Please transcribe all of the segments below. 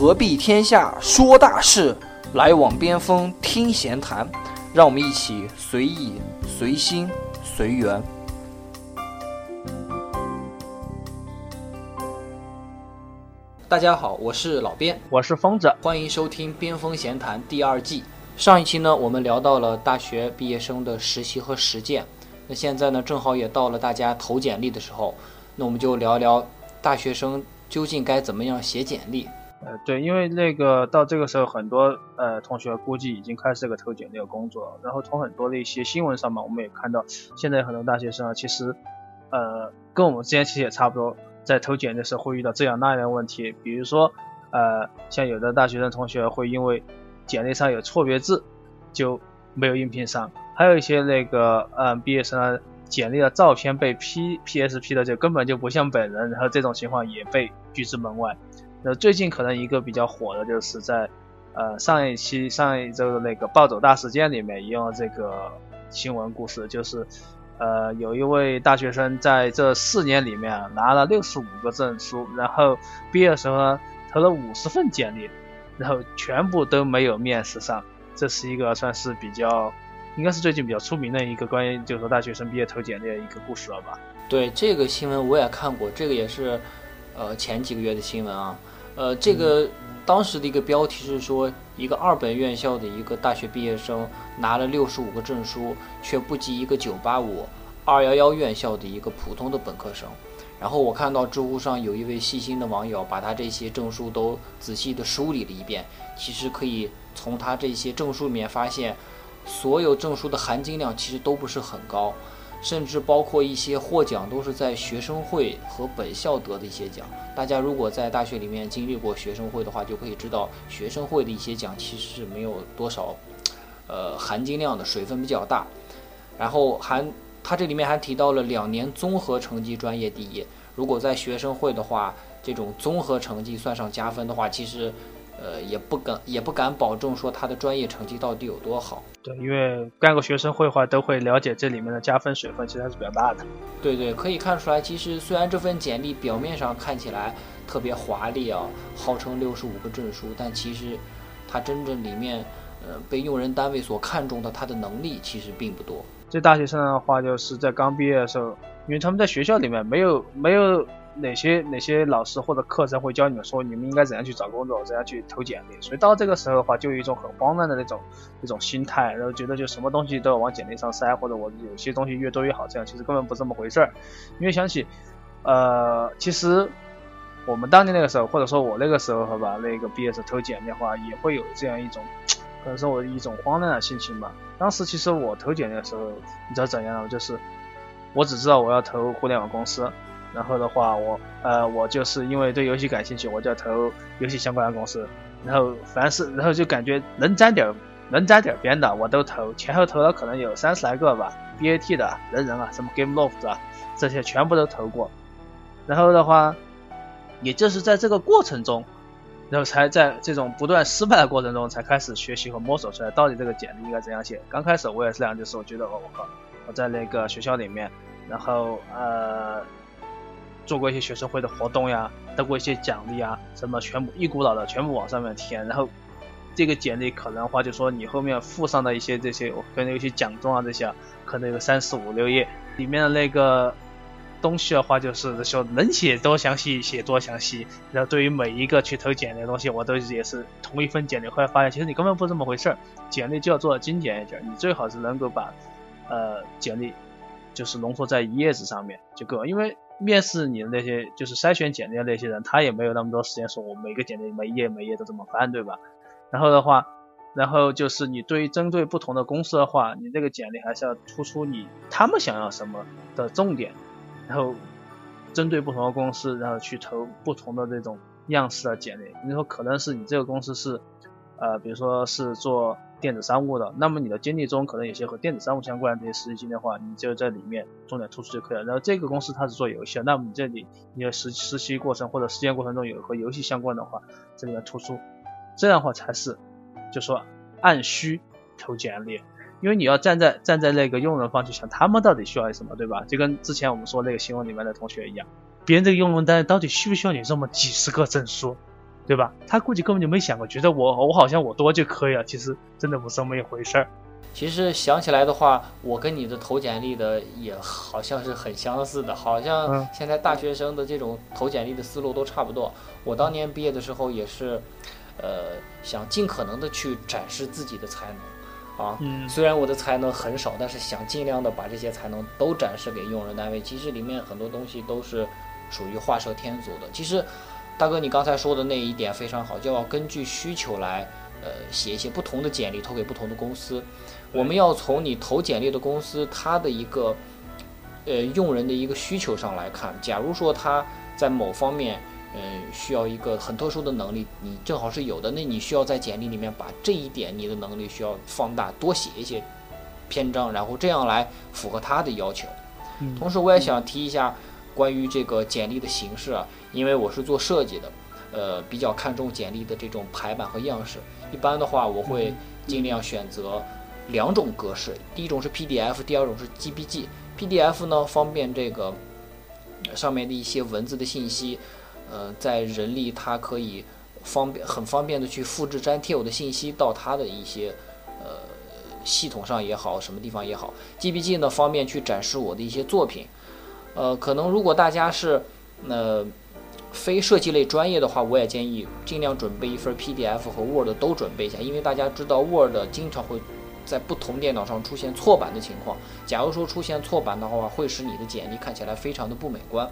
何必天下说大事，来往边锋听闲谈。让我们一起随意、随心、随缘。大家好，我是老边，我是疯子，欢迎收听《边锋闲谈》第二季。上一期呢，我们聊到了大学毕业生的实习和实践。那现在呢，正好也到了大家投简历的时候，那我们就聊聊大学生究竟该怎么样写简历。呃，对，因为那个到这个时候，很多呃同学估计已经开始这个投简历的工作。然后从很多的一些新闻上嘛，我们也看到，现在很多大学生啊，其实呃跟我们之前其实也差不多，在投简历的时候会遇到这样那样的问题。比如说呃，像有的大学生同学会因为简历上有错别字，就没有应聘上。还有一些那个，嗯，毕业生啊简历的照片被 P P S P 的就根本就不像本人，然后这种情况也被拒之门外。那最近可能一个比较火的就是在，呃，上一期上一周的那个暴走大事件里面用了这个新闻故事，就是，呃，有一位大学生在这四年里面拿了六十五个证书，然后毕业的时候呢投了五十份简历，然后全部都没有面试上，这是一个算是比较。应该是最近比较出名的一个关于就是说大学生毕业投简历的一个故事了吧？对这个新闻我也看过，这个也是呃前几个月的新闻啊。呃，这个当时的一个标题是说，一个二本院校的一个大学毕业生拿了六十五个证书，却不及一个九八五、二幺幺院校的一个普通的本科生。然后我看到知乎上有一位细心的网友把他这些证书都仔细的梳理了一遍，其实可以从他这些证书里面发现。所有证书的含金量其实都不是很高，甚至包括一些获奖都是在学生会和本校得的一些奖。大家如果在大学里面经历过学生会的话，就可以知道学生会的一些奖其实是没有多少，呃，含金量的，水分比较大。然后还，他这里面还提到了两年综合成绩专业第一。如果在学生会的话，这种综合成绩算上加分的话，其实。呃，也不敢也不敢保证说他的专业成绩到底有多好。对，因为干过学生会的话，都会了解这里面的加分水分，其实还是比较大的。对对，可以看出来，其实虽然这份简历表面上看起来特别华丽啊，号称六十五个证书，但其实它真正里面，呃，被用人单位所看重的他的能力其实并不多。这大学生的话，就是在刚毕业的时候，因为他们在学校里面没有没有。哪些哪些老师或者课程会教你们说你们应该怎样去找工作，怎样去投简历？所以到这个时候的话，就有一种很慌乱的那种那种心态，然后觉得就什么东西都要往简历上塞，或者我有些东西越多越好，这样其实根本不这么回事儿。因为想起，呃，其实我们当年那个时候，或者说我那个时候，好吧，那个毕业时投简历的话，也会有这样一种，可能是我一种慌乱的心情吧。当时其实我投简历的时候，你知道怎样？就是我只知道我要投互联网公司。然后的话，我呃，我就是因为对游戏感兴趣，我就投游戏相关的公司。然后凡是，然后就感觉能沾点能沾点边的，我都投。前后投了可能有三十来个吧，BAT 的人人啊，什么 Gameloft 啊，这些全部都投过。然后的话，也就是在这个过程中，然后才在这种不断失败的过程中，才开始学习和摸索出来到底这个简历应该怎样写。刚开始我也是这样，就是我觉得，哦，我靠，我在那个学校里面，然后呃。做过一些学生会的活动呀，得过一些奖励啊，什么全部一股脑的全部往上面填，然后这个简历可能的话就说你后面附上的一些这些，可能有些奖状啊这些，可能有三四五六页，里面的那个东西的话就是说能写多详细写多详细，然后对于每一个去投简历的东西，我都也是同一份简历，后来发现其实你根本不这么回事儿，简历就要做的精简一点，你最好是能够把呃简历就是浓缩在一页纸上面就够了，因为。面试你的那些就是筛选简历的那些人，他也没有那么多时间说，我每个简历每一页每一页都这么翻，对吧？然后的话，然后就是你对于针对不同的公司的话，你这个简历还是要突出你他们想要什么的重点，然后针对不同的公司，然后去投不同的这种样式的简历。你说可能是你这个公司是，呃，比如说是做。电子商务的，那么你的经历中可能有些和电子商务相关的这些实习经历的话，你就在里面重点突出就可以了。然后这个公司它是做游戏的，那么你这里你的实实习过程或者实践过程中有和游戏相关的话，这里面突出，这样的话才是就说按需投简历，因为你要站在站在那个用人方去想，他们到底需要什么，对吧？就跟之前我们说那个新闻里面的同学一样，别人这个用人单位到底需不需要你这么几十个证书？对吧？他估计根本就没想过，觉得我我好像我多就可以了，其实真的不是这么一回事儿。其实想起来的话，我跟你的投简历的也好像是很相似的，好像现在大学生的这种投简历的思路都差不多。我当年毕业的时候也是，呃，想尽可能的去展示自己的才能，啊，嗯虽然我的才能很少，但是想尽量的把这些才能都展示给用人单位。其实里面很多东西都是属于画蛇添足的。其实。大哥，你刚才说的那一点非常好，就要根据需求来，呃，写一些不同的简历投给不同的公司。我们要从你投简历的公司它的一个，呃，用人的一个需求上来看。假如说他在某方面，呃，需要一个很特殊的能力，你正好是有的，那你需要在简历里面把这一点你的能力需要放大，多写一些篇章，然后这样来符合他的要求。同时，我也想提一下。关于这个简历的形式啊，因为我是做设计的，呃，比较看重简历的这种排版和样式。一般的话，我会尽量选择两种格式，第一种是 PDF，第二种是 GPG。PDF 呢，方便这个上面的一些文字的信息，呃，在人力它可以方便很方便的去复制粘贴我的信息到它的一些呃系统上也好，什么地方也好。GPG 呢，方便去展示我的一些作品。呃，可能如果大家是呃非设计类专业的话，我也建议尽量准备一份 PDF 和 Word 都准备一下，因为大家知道 Word 经常会在不同电脑上出现错版的情况。假如说出现错版的话，会使你的简历看起来非常的不美观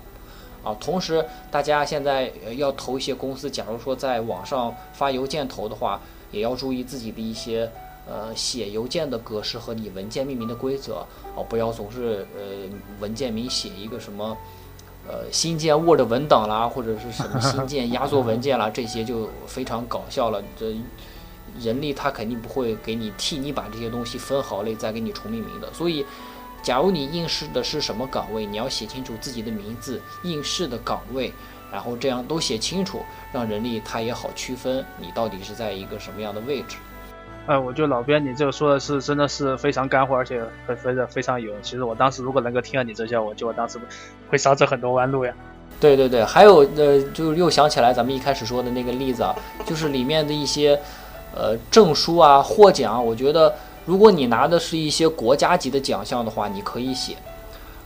啊。同时，大家现在要投一些公司，假如说在网上发邮件投的话，也要注意自己的一些。呃，写邮件的格式和你文件命名的规则哦，不要总是呃文件名写一个什么呃新建 Word 文档啦，或者是什么新建压缩文件啦，这些就非常搞笑了。这人力他肯定不会给你替你把这些东西分好类再给你重命名的。所以，假如你应试的是什么岗位，你要写清楚自己的名字、应试的岗位，然后这样都写清楚，让人力他也好区分你到底是在一个什么样的位置。哎，我觉得老边你这个说的是真的是非常干货，而且非非常非常有。其实我当时如果能够听到你这些，我就我当时会少走很多弯路呀。对对对，还有呃，就又想起来咱们一开始说的那个例子啊，就是里面的一些呃证书啊、获奖，我觉得如果你拿的是一些国家级的奖项的话，你可以写；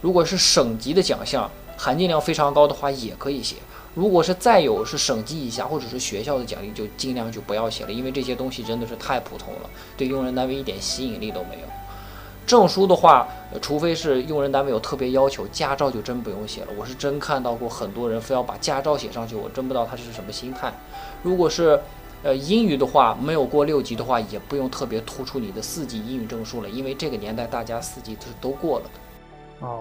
如果是省级的奖项，含金量非常高的话，也可以写。如果是再有是省级以下或者是学校的奖励，就尽量就不要写了，因为这些东西真的是太普通了，对用人单位一点吸引力都没有。证书的话，除非是用人单位有特别要求，驾照就真不用写了。我是真看到过很多人非要把驾照写上去，我真不知道他是什么心态。如果是呃英语的话，没有过六级的话，也不用特别突出你的四级英语证书了，因为这个年代大家四级是都过了的。哦。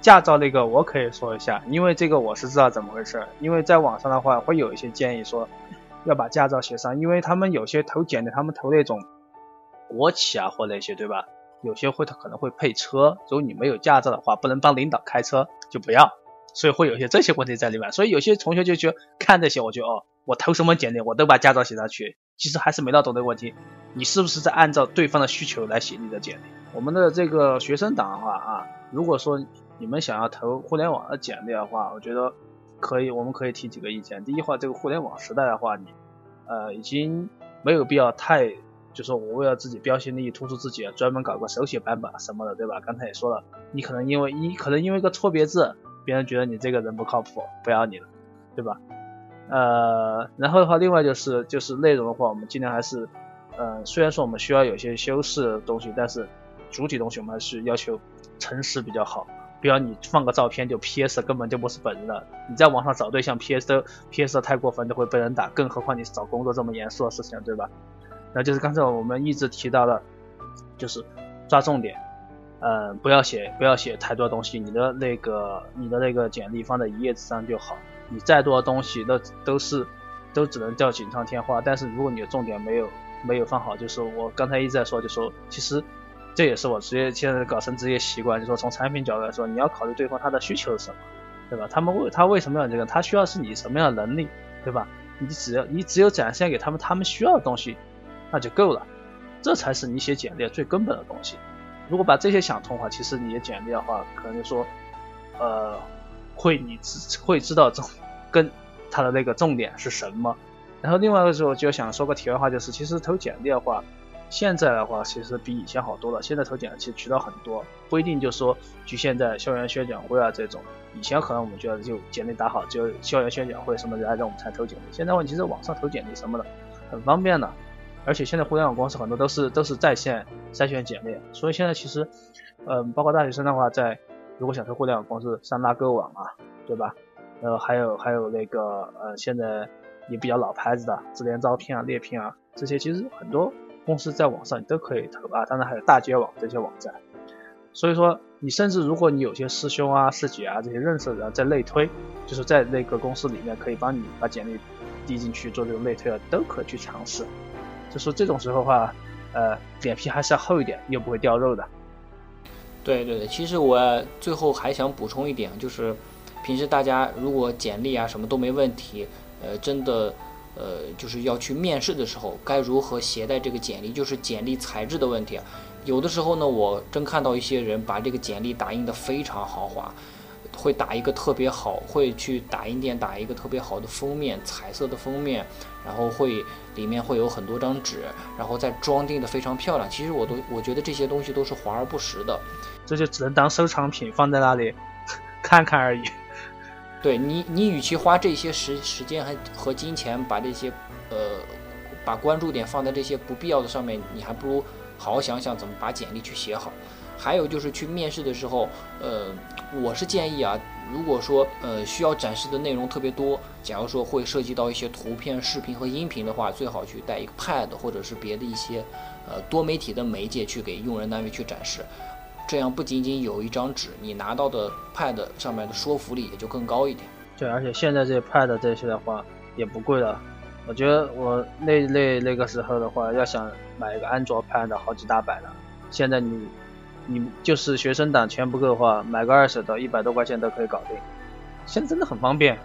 驾照那个我可以说一下，因为这个我是知道怎么回事。因为在网上的话会有一些建议说要把驾照写上，因为他们有些投简历，他们投那种国企啊或那些，对吧？有些会他可能会配车，如果你没有驾照的话，不能帮领导开车就不要，所以会有些这些问题在里面。所以有些同学就去看这些，我就哦，我投什么简历我都把驾照写上去，其实还是没闹懂的问题，你是不是在按照对方的需求来写你的简历？我们的这个学生党的话啊，如果说你们想要投互联网的简历的话，我觉得可以，我们可以提几个意见。第一话，这个互联网时代的话，你呃已经没有必要太，就说我为了自己标新立异、突出自己，专门搞个手写版本什么的，对吧？刚才也说了，你可能因为一可能因为个错别字，别人觉得你这个人不靠谱，不要你了，对吧？呃，然后的话，另外就是就是内容的话，我们尽量还是，呃，虽然说我们需要有些修饰的东西，但是主体东西我们还是要求诚实比较好。不要你放个照片就 PS，根本就不是本人了。你在网上找对象 PS 都 PS 的太过分，就会被人打，更何况你找工作这么严肃的事情，对吧？那就是刚才我们一直提到的，就是抓重点，嗯，不要写不要写太多东西，你的那个你的那个简历放在一页纸上就好。你再多的东西都都是都只能叫锦上添花，但是如果你的重点没有没有放好，就是我刚才一直在说，就说其实。这也是我职业现在搞成职业习惯，就是说从产品角度来说，你要考虑对方他的需求是什么，对吧？他们为他为什么要这个？他需要是你什么样的能力，对吧？你只要你只有展现给他们他们需要的东西，那就够了，这才是你写简历最根本的东西。如果把这些想通的话，其实你的简历的话，可能就说，呃，会你知会知道重跟他的那个重点是什么，然后另外一个时候就想说个题外话，就是其实投简历的话，现在的话其实比以前好多了。现在投简历其实渠道很多，不一定就说局限在校园宣讲会啊这种。以前可能我们觉得就简历打好，就校园宣讲会什么来让我们才投简历。现在问题是网上投简历什么的很方便的，而且现在互联网公司很多都是都是在线筛选简历，所以现在其实，嗯，包括大学生的话，在如果想投互联网公司，上拉勾网啊，对吧？呃，还有还有那个呃，现在也比较老牌子的智联招聘啊、猎聘啊，这些其实很多公司在网上你都可以投啊。当然还有大街网这些网站。所以说，你甚至如果你有些师兄啊、师姐啊这些认识的人在内推，就是在那个公司里面可以帮你把简历递进去做这种内推啊，都可以去尝试。就说这种时候的话，呃，脸皮还是要厚一点，又不会掉肉的。对对对，其实我最后还想补充一点，就是。平时大家如果简历啊什么都没问题，呃，真的，呃，就是要去面试的时候，该如何携带这个简历，就是简历材质的问题。有的时候呢，我真看到一些人把这个简历打印的非常豪华，会打一个特别好，会去打印店打一个特别好的封面，彩色的封面，然后会里面会有很多张纸，然后再装订的非常漂亮。其实我都我觉得这些东西都是华而不实的，这就只能当收藏品放在那里 看看而已。对你，你与其花这些时时间和和金钱把这些，呃，把关注点放在这些不必要的上面，你还不如好好想想怎么把简历去写好。还有就是去面试的时候，呃，我是建议啊，如果说呃需要展示的内容特别多，假如说会涉及到一些图片、视频和音频的话，最好去带一个 Pad 或者是别的一些呃多媒体的媒介去给用人单位去展示。这样不仅仅有一张纸，你拿到的 Pad 上面的说服力也就更高一点。对，而且现在这些 Pad 这些的话也不贵了。我觉得我那那那个时候的话，要想买一个安卓 Pad 好几大百了。现在你你就是学生党钱不够的话，买个二手的，一百多块钱都可以搞定。现在真的很方便。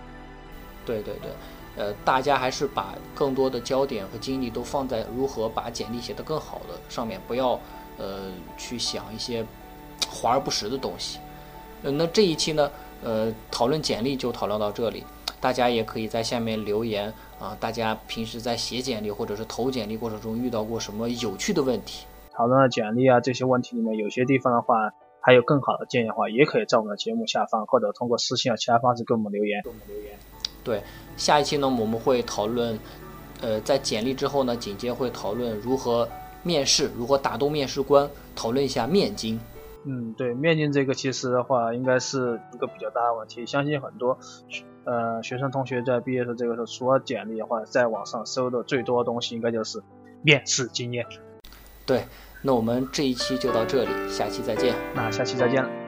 对对对，呃，大家还是把更多的焦点和精力都放在如何把简历写得更好的上面，不要呃去想一些。华而不实的东西，呃，那这一期呢，呃，讨论简历就讨论到这里，大家也可以在下面留言啊，大家平时在写简历或者是投简历过程中遇到过什么有趣的问题？讨论了简历啊这些问题里面，有些地方的话还有更好的建议的话，也可以在我们的节目下方或者通过私信啊其他方式给我们留言。给我们留言。对，下一期呢我们会讨论，呃，在简历之后呢，紧接会讨论如何面试，如何打动面试官，讨论一下面经。嗯，对，面经这个其实的话，应该是一个比较大的问题。相信很多呃学生同学在毕业的这个时候，除了简历的话，在网上搜的最多的东西，应该就是面试经验。对，那我们这一期就到这里，下期再见。那下期再见了。